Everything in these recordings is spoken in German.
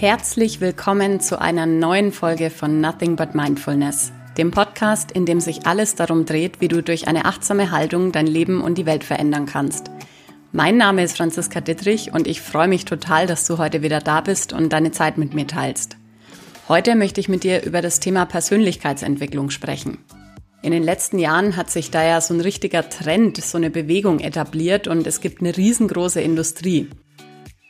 Herzlich willkommen zu einer neuen Folge von Nothing But Mindfulness, dem Podcast, in dem sich alles darum dreht, wie du durch eine achtsame Haltung dein Leben und die Welt verändern kannst. Mein Name ist Franziska Dittrich und ich freue mich total, dass du heute wieder da bist und deine Zeit mit mir teilst. Heute möchte ich mit dir über das Thema Persönlichkeitsentwicklung sprechen. In den letzten Jahren hat sich da ja so ein richtiger Trend, so eine Bewegung etabliert und es gibt eine riesengroße Industrie.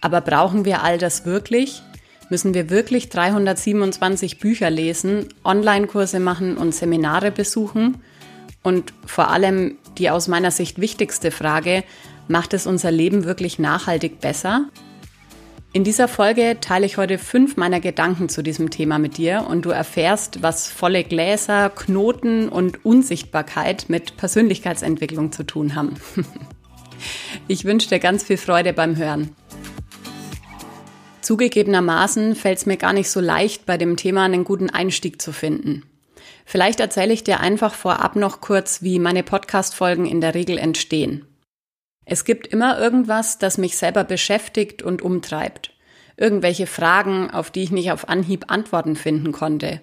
Aber brauchen wir all das wirklich? Müssen wir wirklich 327 Bücher lesen, Online-Kurse machen und Seminare besuchen? Und vor allem die aus meiner Sicht wichtigste Frage, macht es unser Leben wirklich nachhaltig besser? In dieser Folge teile ich heute fünf meiner Gedanken zu diesem Thema mit dir und du erfährst, was volle Gläser, Knoten und Unsichtbarkeit mit Persönlichkeitsentwicklung zu tun haben. Ich wünsche dir ganz viel Freude beim Hören. Zugegebenermaßen fällt es mir gar nicht so leicht, bei dem Thema einen guten Einstieg zu finden. Vielleicht erzähle ich dir einfach vorab noch kurz, wie meine Podcast-Folgen in der Regel entstehen. Es gibt immer irgendwas, das mich selber beschäftigt und umtreibt. Irgendwelche Fragen, auf die ich nicht auf Anhieb Antworten finden konnte.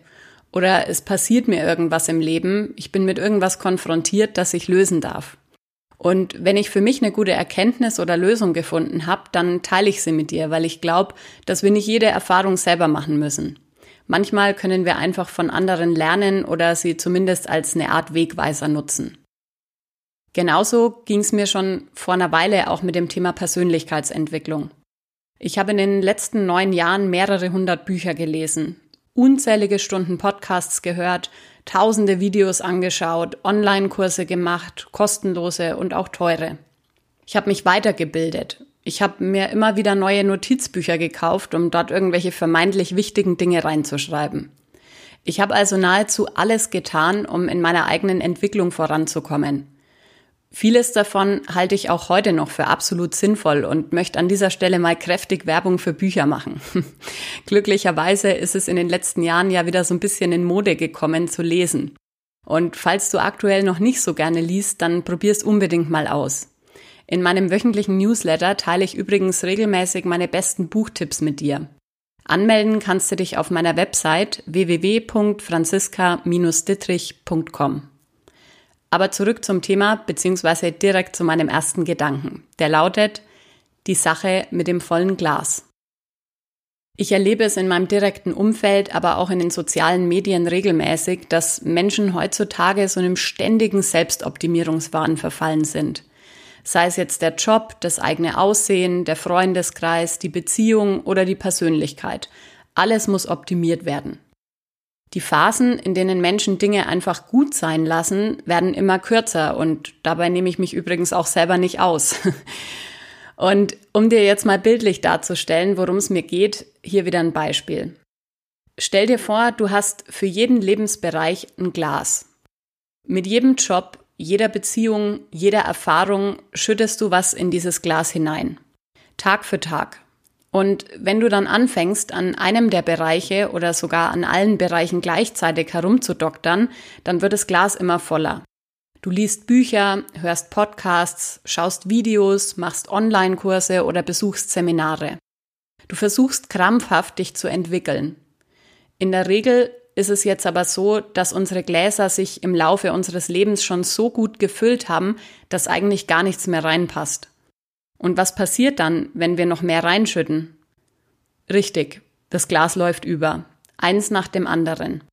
Oder es passiert mir irgendwas im Leben, ich bin mit irgendwas konfrontiert, das ich lösen darf. Und wenn ich für mich eine gute Erkenntnis oder Lösung gefunden habe, dann teile ich sie mit dir, weil ich glaube, dass wir nicht jede Erfahrung selber machen müssen. Manchmal können wir einfach von anderen lernen oder sie zumindest als eine Art Wegweiser nutzen. Genauso ging es mir schon vor einer Weile auch mit dem Thema Persönlichkeitsentwicklung. Ich habe in den letzten neun Jahren mehrere hundert Bücher gelesen, unzählige Stunden Podcasts gehört, tausende Videos angeschaut, Online-Kurse gemacht, kostenlose und auch teure. Ich habe mich weitergebildet. Ich habe mir immer wieder neue Notizbücher gekauft, um dort irgendwelche vermeintlich wichtigen Dinge reinzuschreiben. Ich habe also nahezu alles getan, um in meiner eigenen Entwicklung voranzukommen. Vieles davon halte ich auch heute noch für absolut sinnvoll und möchte an dieser Stelle mal kräftig Werbung für Bücher machen. Glücklicherweise ist es in den letzten Jahren ja wieder so ein bisschen in Mode gekommen zu lesen. Und falls du aktuell noch nicht so gerne liest, dann probier's unbedingt mal aus. In meinem wöchentlichen Newsletter teile ich übrigens regelmäßig meine besten Buchtipps mit dir. Anmelden kannst du dich auf meiner Website www.franziska-dittrich.com. Aber zurück zum Thema, beziehungsweise direkt zu meinem ersten Gedanken. Der lautet, die Sache mit dem vollen Glas. Ich erlebe es in meinem direkten Umfeld, aber auch in den sozialen Medien regelmäßig, dass Menschen heutzutage so einem ständigen Selbstoptimierungswahn verfallen sind. Sei es jetzt der Job, das eigene Aussehen, der Freundeskreis, die Beziehung oder die Persönlichkeit. Alles muss optimiert werden. Die Phasen, in denen Menschen Dinge einfach gut sein lassen, werden immer kürzer und dabei nehme ich mich übrigens auch selber nicht aus. Und um dir jetzt mal bildlich darzustellen, worum es mir geht, hier wieder ein Beispiel. Stell dir vor, du hast für jeden Lebensbereich ein Glas. Mit jedem Job, jeder Beziehung, jeder Erfahrung schüttest du was in dieses Glas hinein. Tag für Tag. Und wenn du dann anfängst, an einem der Bereiche oder sogar an allen Bereichen gleichzeitig herumzudoktern, dann wird das Glas immer voller. Du liest Bücher, hörst Podcasts, schaust Videos, machst Online-Kurse oder besuchst Seminare. Du versuchst krampfhaft, dich zu entwickeln. In der Regel ist es jetzt aber so, dass unsere Gläser sich im Laufe unseres Lebens schon so gut gefüllt haben, dass eigentlich gar nichts mehr reinpasst. Und was passiert dann, wenn wir noch mehr reinschütten? Richtig, das Glas läuft über. Eins nach dem anderen.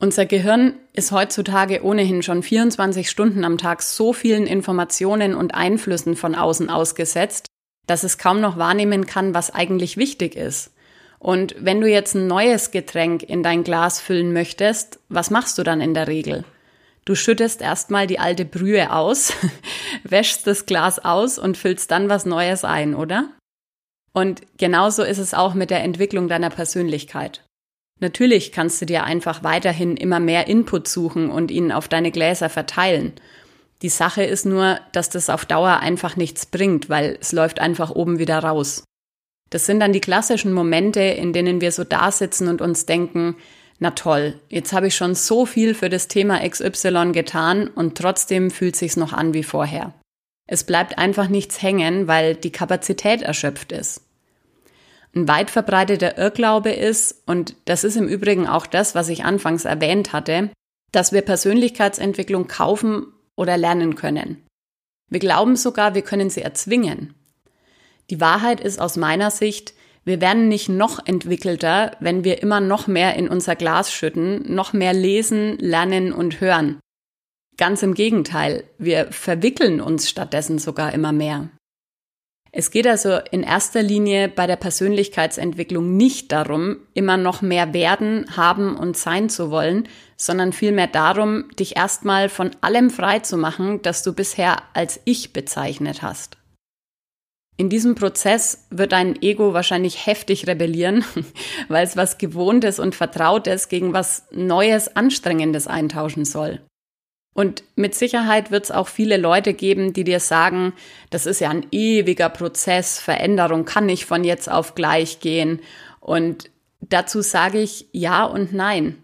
Unser Gehirn ist heutzutage ohnehin schon 24 Stunden am Tag so vielen Informationen und Einflüssen von außen ausgesetzt, dass es kaum noch wahrnehmen kann, was eigentlich wichtig ist. Und wenn du jetzt ein neues Getränk in dein Glas füllen möchtest, was machst du dann in der Regel? Du schüttest erstmal die alte Brühe aus, wäschst das Glas aus und füllst dann was Neues ein, oder? Und genauso ist es auch mit der Entwicklung deiner Persönlichkeit. Natürlich kannst du dir einfach weiterhin immer mehr Input suchen und ihn auf deine Gläser verteilen. Die Sache ist nur, dass das auf Dauer einfach nichts bringt, weil es läuft einfach oben wieder raus. Das sind dann die klassischen Momente, in denen wir so da sitzen und uns denken, na toll, jetzt habe ich schon so viel für das Thema XY getan und trotzdem fühlt sich's noch an wie vorher. Es bleibt einfach nichts hängen, weil die Kapazität erschöpft ist. ein weit verbreiteter Irrglaube ist, und das ist im Übrigen auch das, was ich anfangs erwähnt hatte, dass wir Persönlichkeitsentwicklung kaufen oder lernen können. Wir glauben sogar, wir können sie erzwingen. Die Wahrheit ist aus meiner Sicht, wir werden nicht noch entwickelter, wenn wir immer noch mehr in unser Glas schütten, noch mehr lesen, lernen und hören. Ganz im Gegenteil, wir verwickeln uns stattdessen sogar immer mehr. Es geht also in erster Linie bei der Persönlichkeitsentwicklung nicht darum, immer noch mehr werden, haben und sein zu wollen, sondern vielmehr darum, dich erstmal von allem frei zu machen, das du bisher als Ich bezeichnet hast. In diesem Prozess wird dein Ego wahrscheinlich heftig rebellieren, weil es was Gewohntes und Vertrautes gegen was Neues, Anstrengendes eintauschen soll. Und mit Sicherheit wird es auch viele Leute geben, die dir sagen, das ist ja ein ewiger Prozess, Veränderung kann nicht von jetzt auf gleich gehen. Und dazu sage ich ja und nein.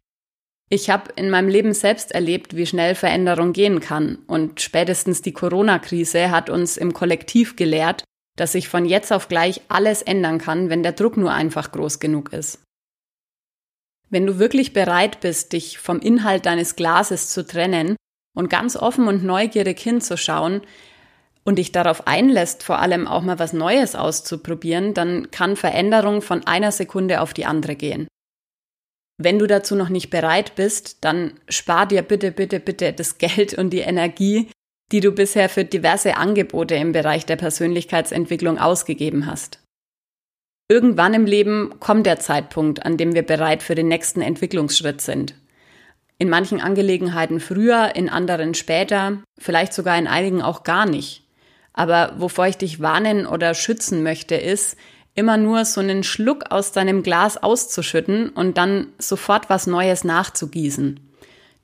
Ich habe in meinem Leben selbst erlebt, wie schnell Veränderung gehen kann. Und spätestens die Corona-Krise hat uns im Kollektiv gelehrt, dass sich von jetzt auf gleich alles ändern kann, wenn der Druck nur einfach groß genug ist. Wenn du wirklich bereit bist, dich vom Inhalt deines Glases zu trennen und ganz offen und neugierig hinzuschauen und dich darauf einlässt, vor allem auch mal was Neues auszuprobieren, dann kann Veränderung von einer Sekunde auf die andere gehen. Wenn du dazu noch nicht bereit bist, dann spar dir bitte, bitte, bitte das Geld und die Energie, die du bisher für diverse Angebote im Bereich der Persönlichkeitsentwicklung ausgegeben hast. Irgendwann im Leben kommt der Zeitpunkt, an dem wir bereit für den nächsten Entwicklungsschritt sind. In manchen Angelegenheiten früher, in anderen später, vielleicht sogar in einigen auch gar nicht. Aber wovor ich dich warnen oder schützen möchte, ist, immer nur so einen Schluck aus deinem Glas auszuschütten und dann sofort was Neues nachzugießen.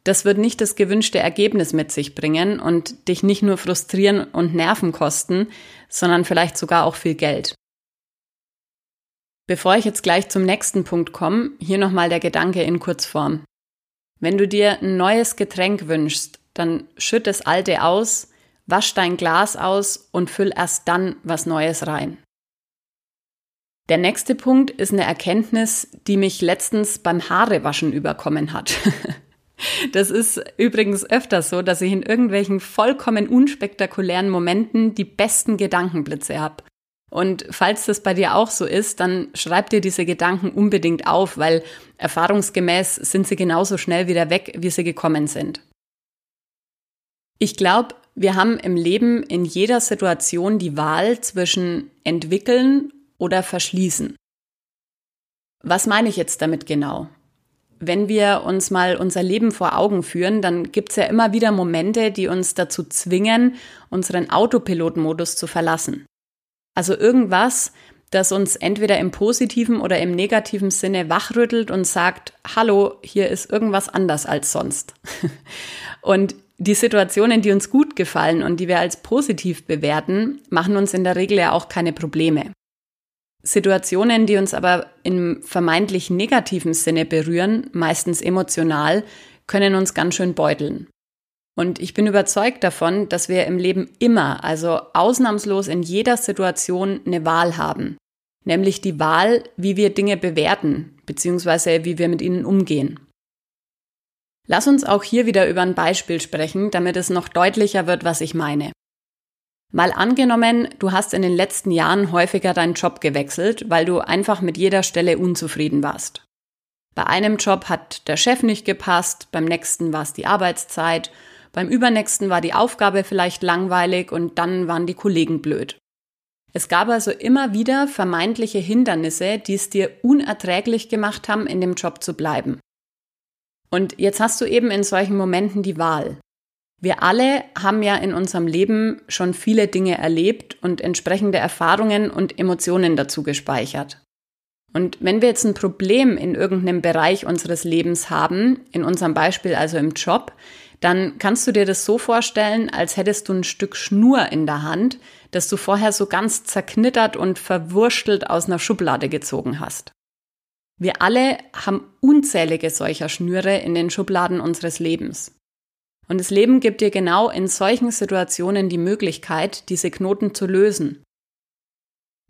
Das wird nicht das gewünschte Ergebnis mit sich bringen und dich nicht nur frustrieren und Nerven kosten, sondern vielleicht sogar auch viel Geld. Bevor ich jetzt gleich zum nächsten Punkt komme, hier nochmal der Gedanke in Kurzform. Wenn du dir ein neues Getränk wünschst, dann schütt das alte aus, wasch dein Glas aus und füll erst dann was Neues rein. Der nächste Punkt ist eine Erkenntnis, die mich letztens beim Haarewaschen überkommen hat. Das ist übrigens öfter so, dass ich in irgendwelchen vollkommen unspektakulären Momenten die besten Gedankenblitze habe. Und falls das bei dir auch so ist, dann schreib dir diese Gedanken unbedingt auf, weil erfahrungsgemäß sind sie genauso schnell wieder weg, wie sie gekommen sind. Ich glaube, wir haben im Leben in jeder Situation die Wahl zwischen entwickeln oder verschließen. Was meine ich jetzt damit genau? Wenn wir uns mal unser Leben vor Augen führen, dann gibt es ja immer wieder Momente, die uns dazu zwingen, unseren Autopilotmodus zu verlassen. Also irgendwas, das uns entweder im positiven oder im negativen Sinne wachrüttelt und sagt, hallo, hier ist irgendwas anders als sonst. und die Situationen, die uns gut gefallen und die wir als positiv bewerten, machen uns in der Regel ja auch keine Probleme. Situationen, die uns aber im vermeintlich negativen Sinne berühren, meistens emotional, können uns ganz schön beuteln. Und ich bin überzeugt davon, dass wir im Leben immer, also ausnahmslos in jeder Situation eine Wahl haben. Nämlich die Wahl, wie wir Dinge bewerten, beziehungsweise wie wir mit ihnen umgehen. Lass uns auch hier wieder über ein Beispiel sprechen, damit es noch deutlicher wird, was ich meine. Mal angenommen, du hast in den letzten Jahren häufiger deinen Job gewechselt, weil du einfach mit jeder Stelle unzufrieden warst. Bei einem Job hat der Chef nicht gepasst, beim nächsten war es die Arbeitszeit beim übernächsten war die Aufgabe vielleicht langweilig und dann waren die Kollegen blöd. Es gab also immer wieder vermeintliche Hindernisse, die es dir unerträglich gemacht haben, in dem Job zu bleiben. Und jetzt hast du eben in solchen Momenten die Wahl. Wir alle haben ja in unserem Leben schon viele Dinge erlebt und entsprechende Erfahrungen und Emotionen dazu gespeichert. Und wenn wir jetzt ein Problem in irgendeinem Bereich unseres Lebens haben, in unserem Beispiel also im Job, dann kannst du dir das so vorstellen, als hättest du ein Stück Schnur in der Hand, das du vorher so ganz zerknittert und verwurstelt aus einer Schublade gezogen hast. Wir alle haben unzählige solcher Schnüre in den Schubladen unseres Lebens. Und das Leben gibt dir genau in solchen Situationen die Möglichkeit, diese Knoten zu lösen.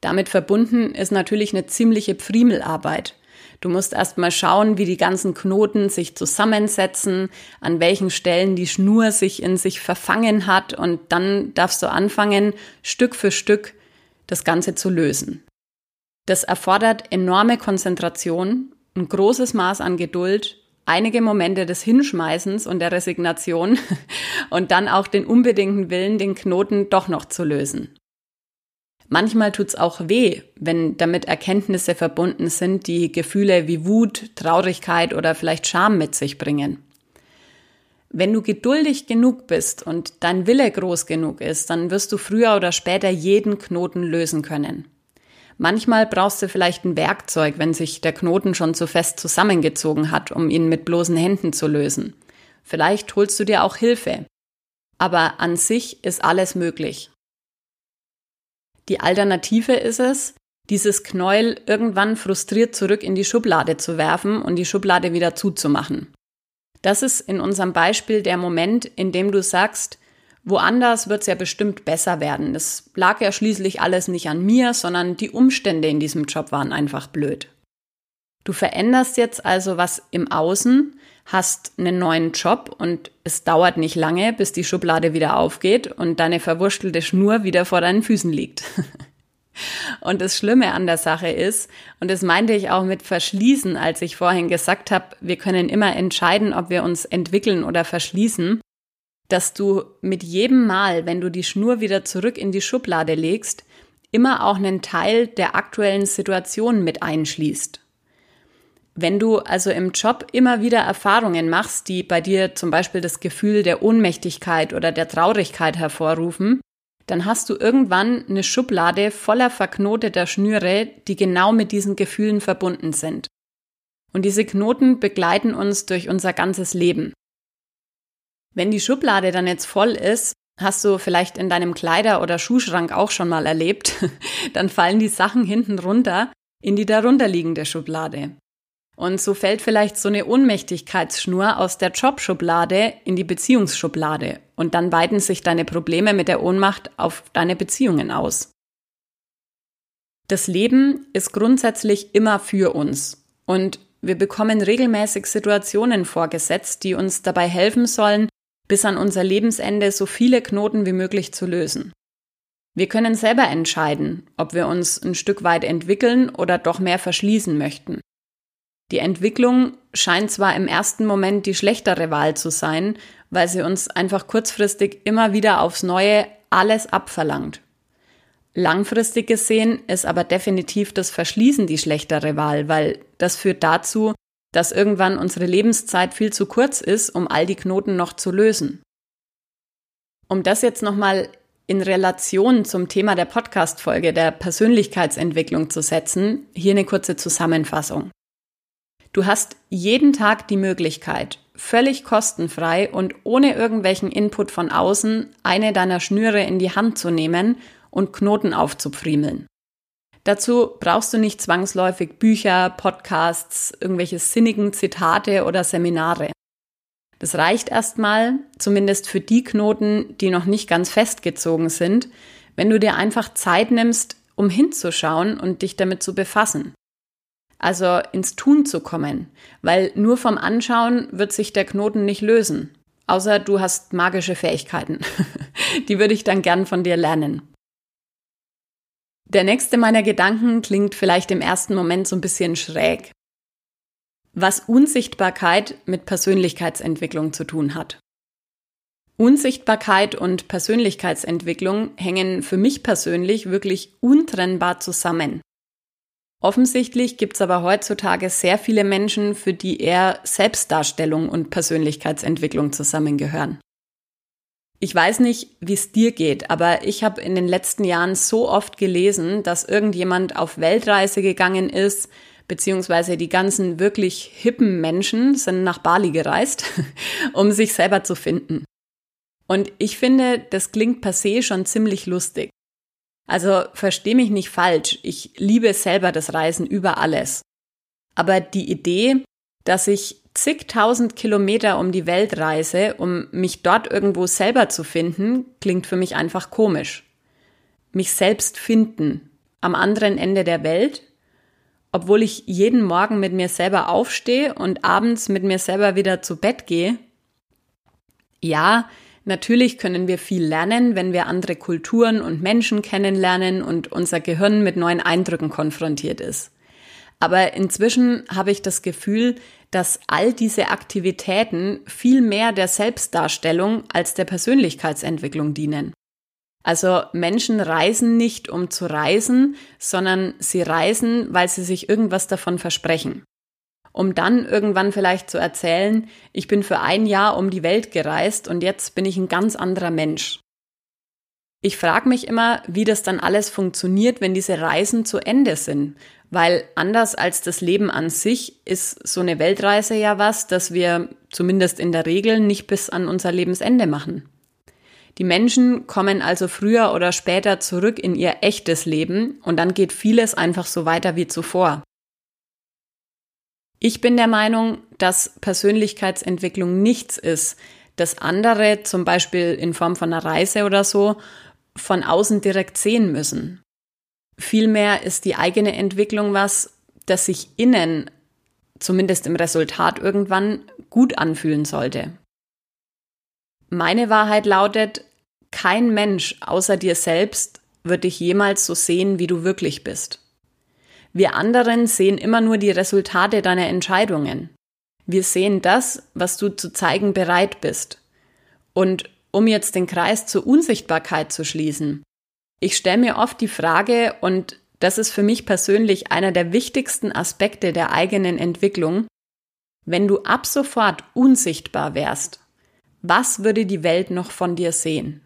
Damit verbunden ist natürlich eine ziemliche Pfriemelarbeit. Du musst erstmal schauen, wie die ganzen Knoten sich zusammensetzen, an welchen Stellen die Schnur sich in sich verfangen hat und dann darfst du anfangen, Stück für Stück das Ganze zu lösen. Das erfordert enorme Konzentration, ein großes Maß an Geduld, einige Momente des Hinschmeißens und der Resignation und dann auch den unbedingten Willen, den Knoten doch noch zu lösen. Manchmal tut's auch weh, wenn damit Erkenntnisse verbunden sind, die Gefühle wie Wut, Traurigkeit oder vielleicht Scham mit sich bringen. Wenn du geduldig genug bist und dein Wille groß genug ist, dann wirst du früher oder später jeden Knoten lösen können. Manchmal brauchst du vielleicht ein Werkzeug, wenn sich der Knoten schon zu fest zusammengezogen hat, um ihn mit bloßen Händen zu lösen. Vielleicht holst du dir auch Hilfe. Aber an sich ist alles möglich. Die Alternative ist es, dieses Knäuel irgendwann frustriert zurück in die Schublade zu werfen und die Schublade wieder zuzumachen. Das ist in unserem Beispiel der Moment, in dem du sagst, woanders wird es ja bestimmt besser werden. Es lag ja schließlich alles nicht an mir, sondern die Umstände in diesem Job waren einfach blöd. Du veränderst jetzt also was im Außen, hast einen neuen Job und es dauert nicht lange, bis die Schublade wieder aufgeht und deine verwurstelte Schnur wieder vor deinen Füßen liegt. Und das Schlimme an der Sache ist, und das meinte ich auch mit verschließen, als ich vorhin gesagt habe, wir können immer entscheiden, ob wir uns entwickeln oder verschließen, dass du mit jedem Mal, wenn du die Schnur wieder zurück in die Schublade legst, immer auch einen Teil der aktuellen Situation mit einschließt. Wenn du also im Job immer wieder Erfahrungen machst, die bei dir zum Beispiel das Gefühl der Ohnmächtigkeit oder der Traurigkeit hervorrufen, dann hast du irgendwann eine Schublade voller verknoteter Schnüre, die genau mit diesen Gefühlen verbunden sind. Und diese Knoten begleiten uns durch unser ganzes Leben. Wenn die Schublade dann jetzt voll ist, hast du vielleicht in deinem Kleider- oder Schuhschrank auch schon mal erlebt, dann fallen die Sachen hinten runter in die darunterliegende Schublade. Und so fällt vielleicht so eine Ohnmächtigkeitsschnur aus der Jobschublade in die Beziehungsschublade. Und dann weiten sich deine Probleme mit der Ohnmacht auf deine Beziehungen aus. Das Leben ist grundsätzlich immer für uns. Und wir bekommen regelmäßig Situationen vorgesetzt, die uns dabei helfen sollen, bis an unser Lebensende so viele Knoten wie möglich zu lösen. Wir können selber entscheiden, ob wir uns ein Stück weit entwickeln oder doch mehr verschließen möchten. Die Entwicklung scheint zwar im ersten Moment die schlechtere Wahl zu sein, weil sie uns einfach kurzfristig immer wieder aufs Neue alles abverlangt. Langfristig gesehen ist aber definitiv das Verschließen die schlechtere Wahl, weil das führt dazu, dass irgendwann unsere Lebenszeit viel zu kurz ist, um all die Knoten noch zu lösen. Um das jetzt nochmal in Relation zum Thema der Podcast-Folge der Persönlichkeitsentwicklung zu setzen, hier eine kurze Zusammenfassung. Du hast jeden Tag die Möglichkeit, völlig kostenfrei und ohne irgendwelchen Input von außen eine deiner Schnüre in die Hand zu nehmen und Knoten aufzupfriemeln. Dazu brauchst du nicht zwangsläufig Bücher, Podcasts, irgendwelche sinnigen Zitate oder Seminare. Das reicht erstmal, zumindest für die Knoten, die noch nicht ganz festgezogen sind, wenn du dir einfach Zeit nimmst, um hinzuschauen und dich damit zu befassen also ins Tun zu kommen, weil nur vom Anschauen wird sich der Knoten nicht lösen. Außer du hast magische Fähigkeiten. Die würde ich dann gern von dir lernen. Der nächste meiner Gedanken klingt vielleicht im ersten Moment so ein bisschen schräg. Was Unsichtbarkeit mit Persönlichkeitsentwicklung zu tun hat. Unsichtbarkeit und Persönlichkeitsentwicklung hängen für mich persönlich wirklich untrennbar zusammen. Offensichtlich gibt es aber heutzutage sehr viele Menschen, für die eher Selbstdarstellung und Persönlichkeitsentwicklung zusammengehören. Ich weiß nicht, wie es dir geht, aber ich habe in den letzten Jahren so oft gelesen, dass irgendjemand auf Weltreise gegangen ist, beziehungsweise die ganzen wirklich hippen Menschen sind nach Bali gereist, um sich selber zu finden. Und ich finde, das klingt per se schon ziemlich lustig. Also versteh mich nicht falsch, ich liebe selber das Reisen über alles. Aber die Idee, dass ich zigtausend Kilometer um die Welt reise, um mich dort irgendwo selber zu finden, klingt für mich einfach komisch. Mich selbst finden. am anderen Ende der Welt, obwohl ich jeden Morgen mit mir selber aufstehe und abends mit mir selber wieder zu Bett gehe? Ja, natürlich können wir viel lernen, wenn wir andere Kulturen und Menschen kennenlernen und unser Gehirn mit neuen Eindrücken konfrontiert ist. Aber inzwischen habe ich das Gefühl, dass all diese Aktivitäten viel mehr der Selbstdarstellung als der Persönlichkeitsentwicklung dienen. Also Menschen reisen nicht, um zu reisen, sondern sie reisen, weil sie sich irgendwas davon versprechen. Um dann irgendwann vielleicht zu erzählen, ich bin für ein Jahr um die Welt gereist und jetzt bin ich ein ganz anderer Mensch. Ich frage mich immer, wie das dann alles funktioniert, wenn diese Reisen zu Ende sind weil anders als das Leben an sich ist so eine Weltreise ja was, das wir zumindest in der Regel nicht bis an unser Lebensende machen. Die Menschen kommen also früher oder später zurück in ihr echtes Leben und dann geht vieles einfach so weiter wie zuvor. Ich bin der Meinung, dass Persönlichkeitsentwicklung nichts ist, das andere, zum Beispiel in Form von einer Reise oder so, von außen direkt sehen müssen. Vielmehr ist die eigene Entwicklung was, das sich innen, zumindest im Resultat irgendwann, gut anfühlen sollte. Meine Wahrheit lautet, kein Mensch außer dir selbst wird dich jemals so sehen, wie du wirklich bist. Wir anderen sehen immer nur die Resultate deiner Entscheidungen. Wir sehen das, was du zu zeigen bereit bist. Und um jetzt den Kreis zur Unsichtbarkeit zu schließen, ich stelle mir oft die Frage, und das ist für mich persönlich einer der wichtigsten Aspekte der eigenen Entwicklung, wenn du ab sofort unsichtbar wärst, was würde die Welt noch von dir sehen?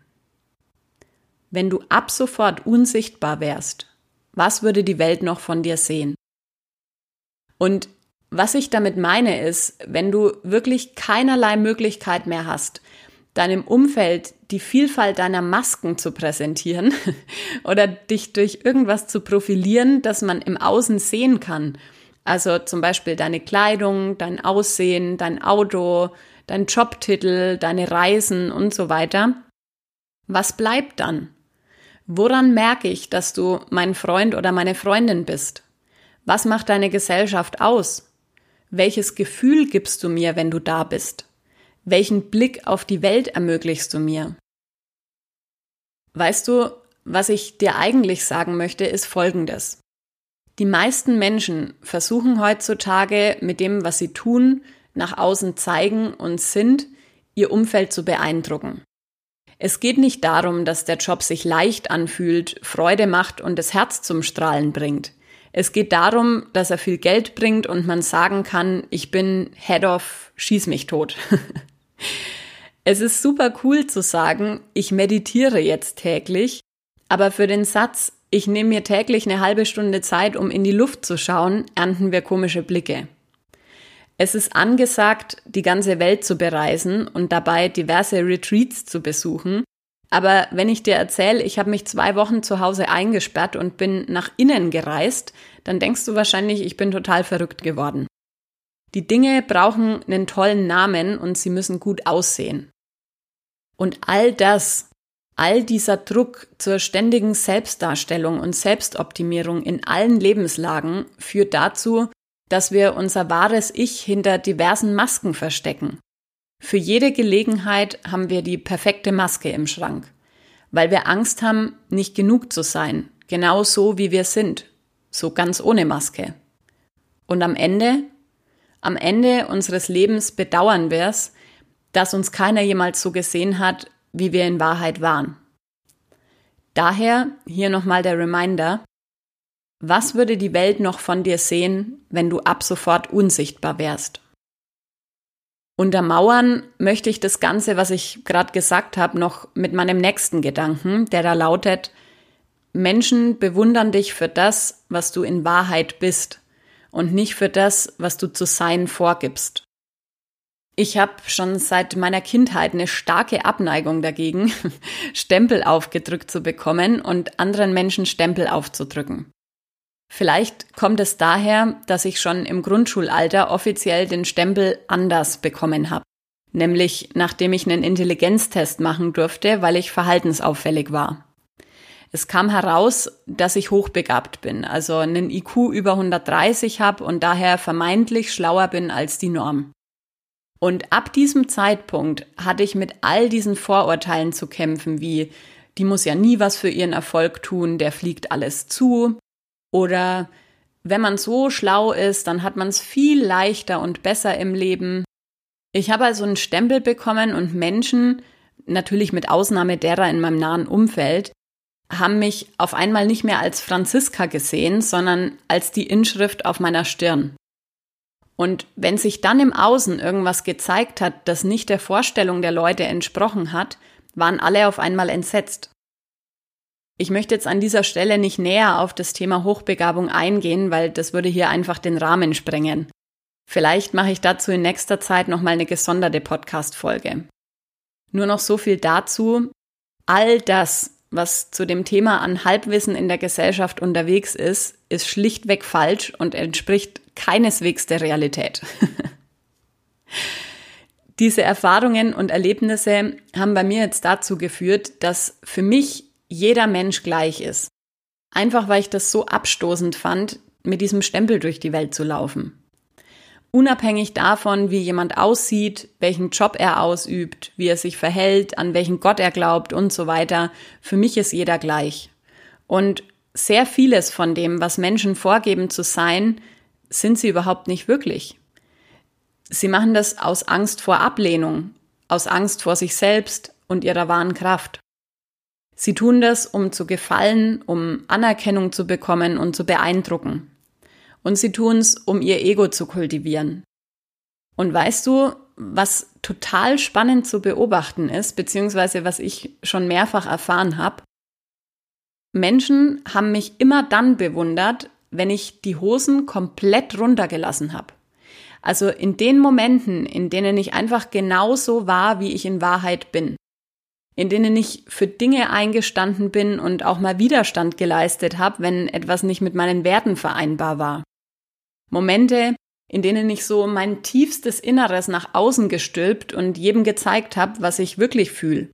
Wenn du ab sofort unsichtbar wärst, was würde die Welt noch von dir sehen? Und was ich damit meine ist, wenn du wirklich keinerlei Möglichkeit mehr hast, deinem Umfeld die Vielfalt deiner Masken zu präsentieren oder dich durch irgendwas zu profilieren, das man im Außen sehen kann. Also zum Beispiel deine Kleidung, dein Aussehen, dein Auto, dein Jobtitel, deine Reisen und so weiter. Was bleibt dann? Woran merke ich, dass du mein Freund oder meine Freundin bist? Was macht deine Gesellschaft aus? Welches Gefühl gibst du mir, wenn du da bist? Welchen Blick auf die Welt ermöglichst du mir? Weißt du, was ich dir eigentlich sagen möchte, ist Folgendes. Die meisten Menschen versuchen heutzutage mit dem, was sie tun, nach außen zeigen und sind, ihr Umfeld zu beeindrucken. Es geht nicht darum, dass der Job sich leicht anfühlt, Freude macht und das Herz zum Strahlen bringt. Es geht darum, dass er viel Geld bringt und man sagen kann, ich bin Head of Schieß mich tot. Es ist super cool zu sagen, ich meditiere jetzt täglich, aber für den Satz, ich nehme mir täglich eine halbe Stunde Zeit, um in die Luft zu schauen, ernten wir komische Blicke. Es ist angesagt, die ganze Welt zu bereisen und dabei diverse Retreats zu besuchen. Aber wenn ich dir erzähle, ich habe mich zwei Wochen zu Hause eingesperrt und bin nach innen gereist, dann denkst du wahrscheinlich, ich bin total verrückt geworden. Die Dinge brauchen einen tollen Namen und sie müssen gut aussehen. Und all das, all dieser Druck zur ständigen Selbstdarstellung und Selbstoptimierung in allen Lebenslagen führt dazu, dass wir unser wahres Ich hinter diversen Masken verstecken. Für jede Gelegenheit haben wir die perfekte Maske im Schrank, weil wir Angst haben, nicht genug zu sein, genau so wie wir sind, so ganz ohne Maske. Und am Ende am Ende unseres Lebens bedauern wir es, dass uns keiner jemals so gesehen hat, wie wir in Wahrheit waren. Daher hier nochmal der Reminder, was würde die Welt noch von dir sehen, wenn du ab sofort unsichtbar wärst? Untermauern möchte ich das Ganze, was ich gerade gesagt habe, noch mit meinem nächsten Gedanken, der da lautet, Menschen bewundern dich für das, was du in Wahrheit bist und nicht für das, was du zu sein vorgibst. Ich habe schon seit meiner Kindheit eine starke Abneigung dagegen, Stempel aufgedrückt zu bekommen und anderen Menschen Stempel aufzudrücken. Vielleicht kommt es daher, dass ich schon im Grundschulalter offiziell den Stempel anders bekommen habe, nämlich nachdem ich einen Intelligenztest machen durfte, weil ich verhaltensauffällig war. Es kam heraus, dass ich hochbegabt bin, also einen IQ über 130 habe und daher vermeintlich schlauer bin als die Norm. Und ab diesem Zeitpunkt hatte ich mit all diesen Vorurteilen zu kämpfen, wie die muss ja nie was für ihren Erfolg tun, der fliegt alles zu. Oder wenn man so schlau ist, dann hat man es viel leichter und besser im Leben. Ich habe also einen Stempel bekommen und Menschen, natürlich mit Ausnahme derer in meinem nahen Umfeld, haben mich auf einmal nicht mehr als Franziska gesehen, sondern als die Inschrift auf meiner Stirn. Und wenn sich dann im Außen irgendwas gezeigt hat, das nicht der Vorstellung der Leute entsprochen hat, waren alle auf einmal entsetzt. Ich möchte jetzt an dieser Stelle nicht näher auf das Thema Hochbegabung eingehen, weil das würde hier einfach den Rahmen sprengen. Vielleicht mache ich dazu in nächster Zeit nochmal eine gesonderte Podcast-Folge. Nur noch so viel dazu. All das, was zu dem Thema an Halbwissen in der Gesellschaft unterwegs ist, ist schlichtweg falsch und entspricht keineswegs der Realität. Diese Erfahrungen und Erlebnisse haben bei mir jetzt dazu geführt, dass für mich jeder Mensch gleich ist. Einfach weil ich das so abstoßend fand, mit diesem Stempel durch die Welt zu laufen. Unabhängig davon, wie jemand aussieht, welchen Job er ausübt, wie er sich verhält, an welchen Gott er glaubt und so weiter, für mich ist jeder gleich. Und sehr vieles von dem, was Menschen vorgeben zu sein, sind sie überhaupt nicht wirklich. Sie machen das aus Angst vor Ablehnung, aus Angst vor sich selbst und ihrer wahren Kraft. Sie tun das, um zu gefallen, um Anerkennung zu bekommen und zu beeindrucken. Und sie tun es, um ihr Ego zu kultivieren. Und weißt du, was total spannend zu beobachten ist, beziehungsweise was ich schon mehrfach erfahren habe? Menschen haben mich immer dann bewundert, wenn ich die Hosen komplett runtergelassen habe. Also in den Momenten, in denen ich einfach genauso war, wie ich in Wahrheit bin. In denen ich für Dinge eingestanden bin und auch mal Widerstand geleistet habe, wenn etwas nicht mit meinen Werten vereinbar war. Momente, in denen ich so mein tiefstes Inneres nach außen gestülpt und jedem gezeigt habe, was ich wirklich fühle.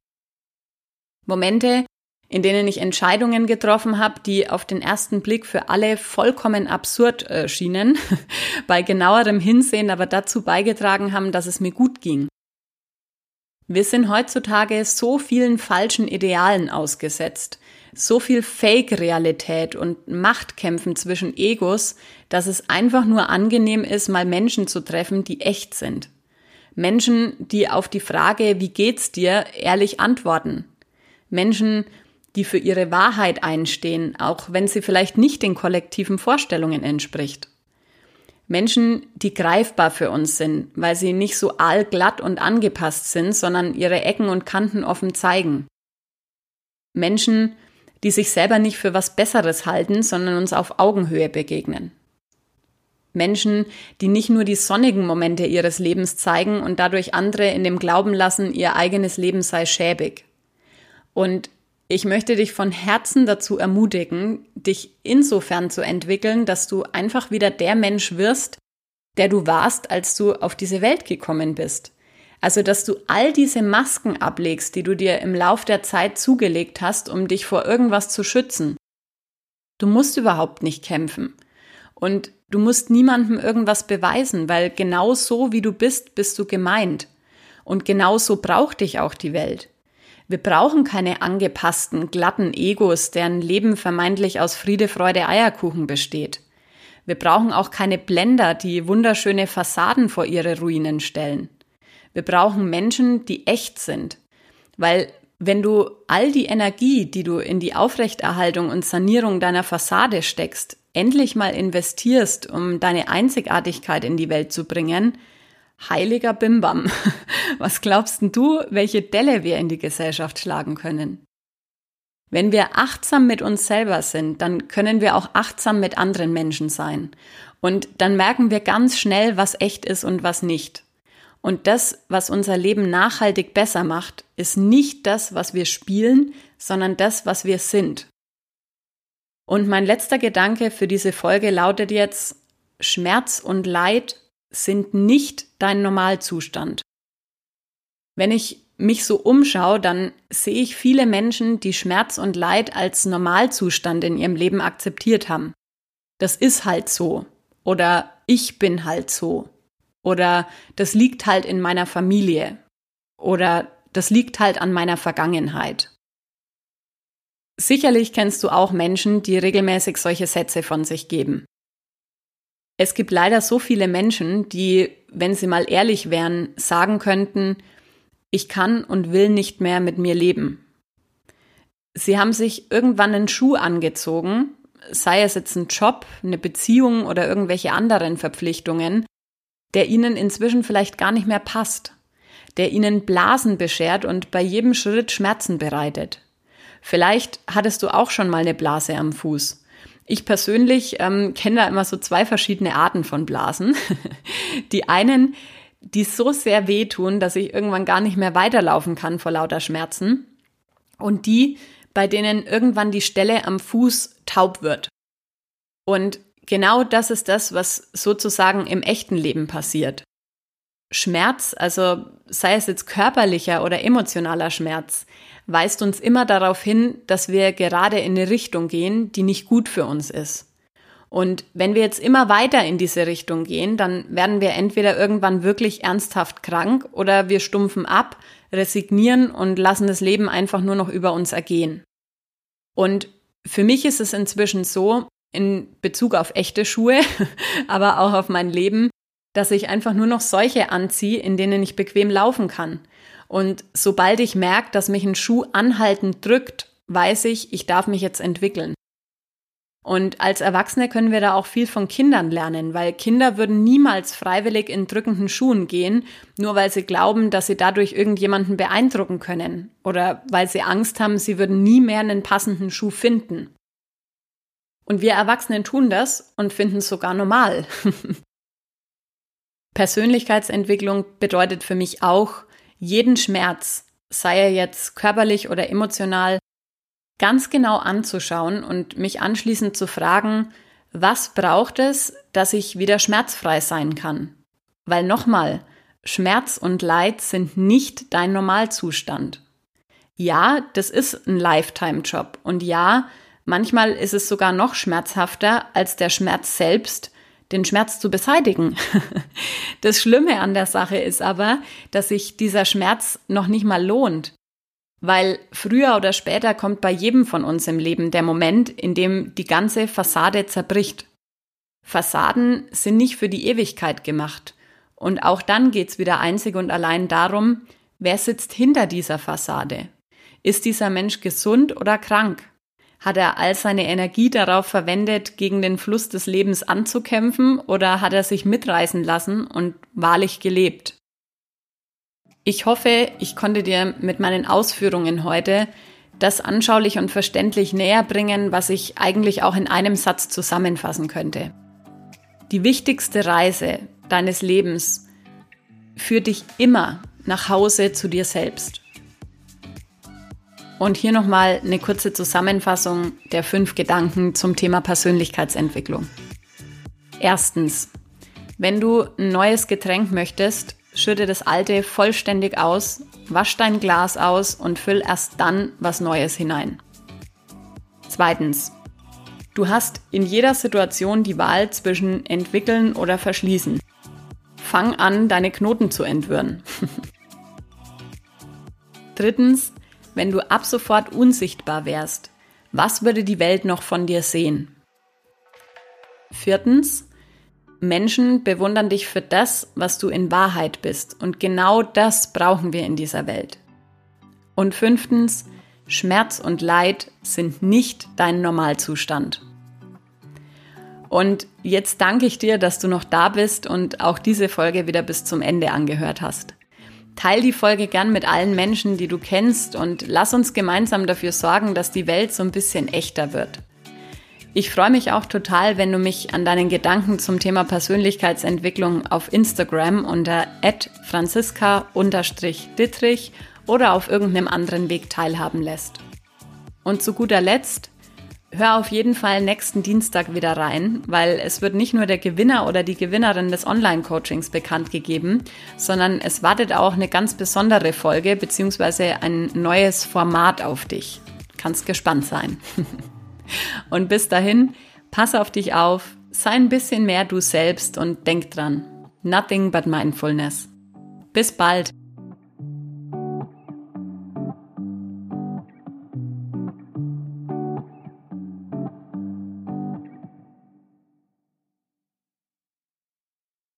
Momente, in denen ich Entscheidungen getroffen habe, die auf den ersten Blick für alle vollkommen absurd äh, schienen, bei genauerem Hinsehen aber dazu beigetragen haben, dass es mir gut ging. Wir sind heutzutage so vielen falschen Idealen ausgesetzt, so viel Fake-Realität und Machtkämpfen zwischen Egos, dass es einfach nur angenehm ist, mal Menschen zu treffen, die echt sind. Menschen, die auf die Frage, wie geht's dir, ehrlich antworten. Menschen, die für ihre Wahrheit einstehen, auch wenn sie vielleicht nicht den kollektiven Vorstellungen entspricht. Menschen, die greifbar für uns sind, weil sie nicht so allglatt und angepasst sind, sondern ihre Ecken und Kanten offen zeigen. Menschen, die sich selber nicht für was Besseres halten, sondern uns auf Augenhöhe begegnen. Menschen, die nicht nur die sonnigen Momente ihres Lebens zeigen und dadurch andere in dem Glauben lassen, ihr eigenes Leben sei schäbig. Und ich möchte dich von Herzen dazu ermutigen, dich insofern zu entwickeln, dass du einfach wieder der Mensch wirst, der du warst, als du auf diese Welt gekommen bist. Also, dass du all diese Masken ablegst, die du dir im Lauf der Zeit zugelegt hast, um dich vor irgendwas zu schützen. Du musst überhaupt nicht kämpfen. Und du musst niemandem irgendwas beweisen, weil genau so wie du bist, bist du gemeint. Und genau so braucht dich auch die Welt. Wir brauchen keine angepassten, glatten Egos, deren Leben vermeintlich aus Friede, Freude, Eierkuchen besteht. Wir brauchen auch keine Blender, die wunderschöne Fassaden vor ihre Ruinen stellen. Wir brauchen Menschen, die echt sind. Weil wenn du all die Energie, die du in die Aufrechterhaltung und Sanierung deiner Fassade steckst, endlich mal investierst, um deine Einzigartigkeit in die Welt zu bringen, Heiliger Bimbam. Was glaubst denn du, welche Delle wir in die Gesellschaft schlagen können? Wenn wir achtsam mit uns selber sind, dann können wir auch achtsam mit anderen Menschen sein. Und dann merken wir ganz schnell, was echt ist und was nicht. Und das, was unser Leben nachhaltig besser macht, ist nicht das, was wir spielen, sondern das, was wir sind. Und mein letzter Gedanke für diese Folge lautet jetzt, Schmerz und Leid sind nicht dein Normalzustand. Wenn ich mich so umschaue, dann sehe ich viele Menschen, die Schmerz und Leid als Normalzustand in ihrem Leben akzeptiert haben. Das ist halt so. Oder ich bin halt so. Oder das liegt halt in meiner Familie. Oder das liegt halt an meiner Vergangenheit. Sicherlich kennst du auch Menschen, die regelmäßig solche Sätze von sich geben. Es gibt leider so viele Menschen, die, wenn sie mal ehrlich wären, sagen könnten, ich kann und will nicht mehr mit mir leben. Sie haben sich irgendwann einen Schuh angezogen, sei es jetzt ein Job, eine Beziehung oder irgendwelche anderen Verpflichtungen, der ihnen inzwischen vielleicht gar nicht mehr passt, der ihnen Blasen beschert und bei jedem Schritt Schmerzen bereitet. Vielleicht hattest du auch schon mal eine Blase am Fuß. Ich persönlich ähm, kenne da immer so zwei verschiedene Arten von Blasen. Die einen, die so sehr wehtun, dass ich irgendwann gar nicht mehr weiterlaufen kann vor lauter Schmerzen. Und die, bei denen irgendwann die Stelle am Fuß taub wird. Und genau das ist das, was sozusagen im echten Leben passiert. Schmerz, also sei es jetzt körperlicher oder emotionaler Schmerz, weist uns immer darauf hin, dass wir gerade in eine Richtung gehen, die nicht gut für uns ist. Und wenn wir jetzt immer weiter in diese Richtung gehen, dann werden wir entweder irgendwann wirklich ernsthaft krank oder wir stumpfen ab, resignieren und lassen das Leben einfach nur noch über uns ergehen. Und für mich ist es inzwischen so, in Bezug auf echte Schuhe, aber auch auf mein Leben, dass ich einfach nur noch solche anziehe, in denen ich bequem laufen kann. Und sobald ich merke, dass mich ein Schuh anhaltend drückt, weiß ich, ich darf mich jetzt entwickeln. Und als Erwachsene können wir da auch viel von Kindern lernen, weil Kinder würden niemals freiwillig in drückenden Schuhen gehen, nur weil sie glauben, dass sie dadurch irgendjemanden beeindrucken können oder weil sie Angst haben, sie würden nie mehr einen passenden Schuh finden. Und wir Erwachsenen tun das und finden es sogar normal. Persönlichkeitsentwicklung bedeutet für mich auch, jeden Schmerz, sei er jetzt körperlich oder emotional, ganz genau anzuschauen und mich anschließend zu fragen, was braucht es, dass ich wieder schmerzfrei sein kann? Weil nochmal, Schmerz und Leid sind nicht dein Normalzustand. Ja, das ist ein Lifetime-Job und ja, manchmal ist es sogar noch schmerzhafter als der Schmerz selbst, den Schmerz zu beseitigen. Das Schlimme an der Sache ist aber, dass sich dieser Schmerz noch nicht mal lohnt. Weil früher oder später kommt bei jedem von uns im Leben der Moment, in dem die ganze Fassade zerbricht. Fassaden sind nicht für die Ewigkeit gemacht. Und auch dann geht's wieder einzig und allein darum, wer sitzt hinter dieser Fassade? Ist dieser Mensch gesund oder krank? Hat er all seine Energie darauf verwendet, gegen den Fluss des Lebens anzukämpfen, oder hat er sich mitreißen lassen und wahrlich gelebt? Ich hoffe, ich konnte dir mit meinen Ausführungen heute das anschaulich und verständlich näher bringen, was ich eigentlich auch in einem Satz zusammenfassen könnte. Die wichtigste Reise deines Lebens führt dich immer nach Hause zu dir selbst. Und hier nochmal eine kurze Zusammenfassung der fünf Gedanken zum Thema Persönlichkeitsentwicklung. Erstens, wenn du ein neues Getränk möchtest, schütte das alte vollständig aus, wasch dein Glas aus und füll erst dann was Neues hinein. Zweitens. Du hast in jeder Situation die Wahl zwischen entwickeln oder verschließen. Fang an, deine Knoten zu entwirren. Drittens, wenn du ab sofort unsichtbar wärst, was würde die Welt noch von dir sehen? Viertens, Menschen bewundern dich für das, was du in Wahrheit bist. Und genau das brauchen wir in dieser Welt. Und fünftens, Schmerz und Leid sind nicht dein Normalzustand. Und jetzt danke ich dir, dass du noch da bist und auch diese Folge wieder bis zum Ende angehört hast. Teil die Folge gern mit allen Menschen, die du kennst und lass uns gemeinsam dafür sorgen, dass die Welt so ein bisschen echter wird. Ich freue mich auch total, wenn du mich an deinen Gedanken zum Thema Persönlichkeitsentwicklung auf Instagram unter franziska-dittrich oder auf irgendeinem anderen Weg teilhaben lässt. Und zu guter Letzt, hör auf jeden Fall nächsten Dienstag wieder rein, weil es wird nicht nur der Gewinner oder die Gewinnerin des Online-Coachings bekannt gegeben, sondern es wartet auch eine ganz besondere Folge bzw. ein neues Format auf dich. Kannst gespannt sein. und bis dahin, pass auf dich auf, sei ein bisschen mehr du selbst und denk dran. Nothing but mindfulness. Bis bald.